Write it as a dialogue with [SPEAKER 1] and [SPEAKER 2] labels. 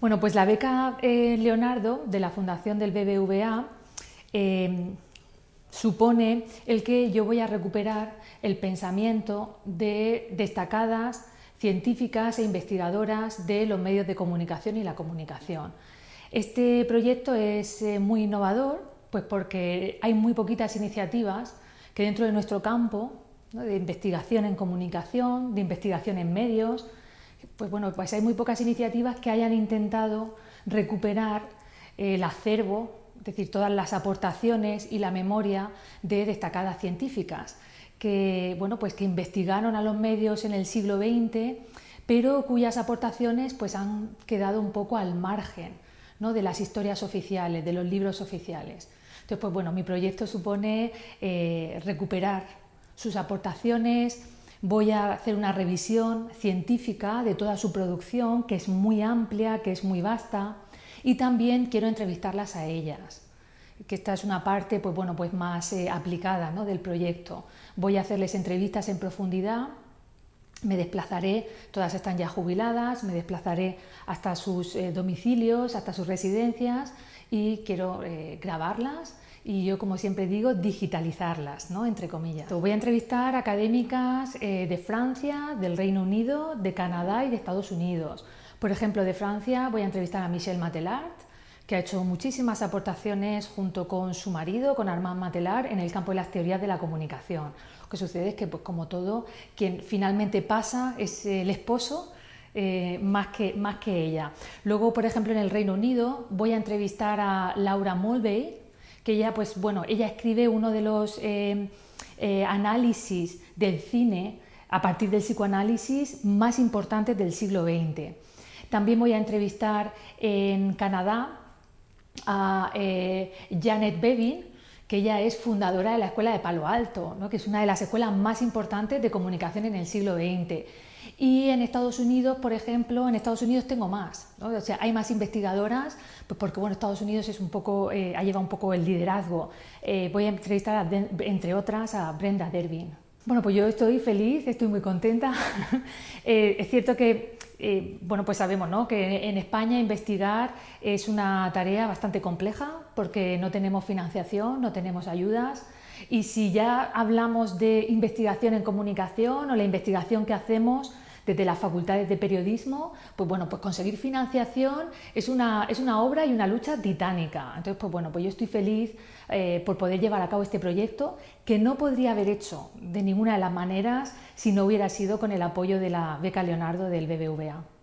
[SPEAKER 1] Bueno, pues la beca eh, Leonardo de la Fundación del BBVA eh, supone el que yo voy a recuperar el pensamiento de destacadas científicas e investigadoras de los medios de comunicación y la comunicación. Este proyecto es eh, muy innovador, pues porque hay muy poquitas iniciativas que dentro de nuestro campo de investigación en comunicación, de investigación en medios, pues bueno, pues hay muy pocas iniciativas que hayan intentado recuperar el acervo, es decir, todas las aportaciones y la memoria de destacadas científicas que, bueno, pues que investigaron a los medios en el siglo XX, pero cuyas aportaciones pues, han quedado un poco al margen ¿no? de las historias oficiales, de los libros oficiales. Entonces, pues bueno, mi proyecto supone eh, recuperar sus aportaciones, voy a hacer una revisión científica de toda su producción, que es muy amplia, que es muy vasta, y también quiero entrevistarlas a ellas que esta es una parte pues, bueno, pues más eh, aplicada ¿no? del proyecto. Voy a hacerles entrevistas en profundidad, me desplazaré, todas están ya jubiladas, me desplazaré hasta sus eh, domicilios, hasta sus residencias y quiero eh, grabarlas y yo, como siempre digo, digitalizarlas, ¿no? entre comillas. Voy a entrevistar académicas de Francia, del Reino Unido, de Canadá y de Estados Unidos. Por ejemplo, de Francia voy a entrevistar a Michel Matelart, que ha hecho muchísimas aportaciones junto con su marido, con Armand Matelar, en el campo de las teorías de la comunicación. Lo que sucede es que, pues, como todo, quien finalmente pasa es el esposo eh, más, que, más que ella. Luego, por ejemplo, en el Reino Unido voy a entrevistar a Laura Mulvey, que ella, pues, bueno, ella escribe uno de los eh, eh, análisis del cine a partir del psicoanálisis más importantes del siglo XX. También voy a entrevistar en Canadá a eh, Janet Bevin, que ella es fundadora de la Escuela de Palo Alto, que es una de las escuelas más importantes de comunicación en el siglo XX. Y en Estados Unidos, por ejemplo, en Estados Unidos tengo más, o sea, hay más investigadoras, pues porque bueno, Estados Unidos es un poco, eh, ha llevado un poco el liderazgo. Eh, voy a entrevistar, entre otras, a Brenda Dervin. Bueno, pues yo estoy feliz, estoy muy contenta. es cierto que eh, bueno, pues sabemos ¿no? que en España investigar es una tarea bastante compleja porque no tenemos financiación, no tenemos ayudas. Y si ya hablamos de investigación en comunicación o la investigación que hacemos desde las facultades de periodismo, pues bueno, pues conseguir financiación es una, es una obra y una lucha titánica. Entonces, pues bueno, pues yo estoy feliz eh, por poder llevar a cabo este proyecto que no podría haber hecho de ninguna de las maneras si no hubiera sido con el apoyo de la beca Leonardo del BBVA.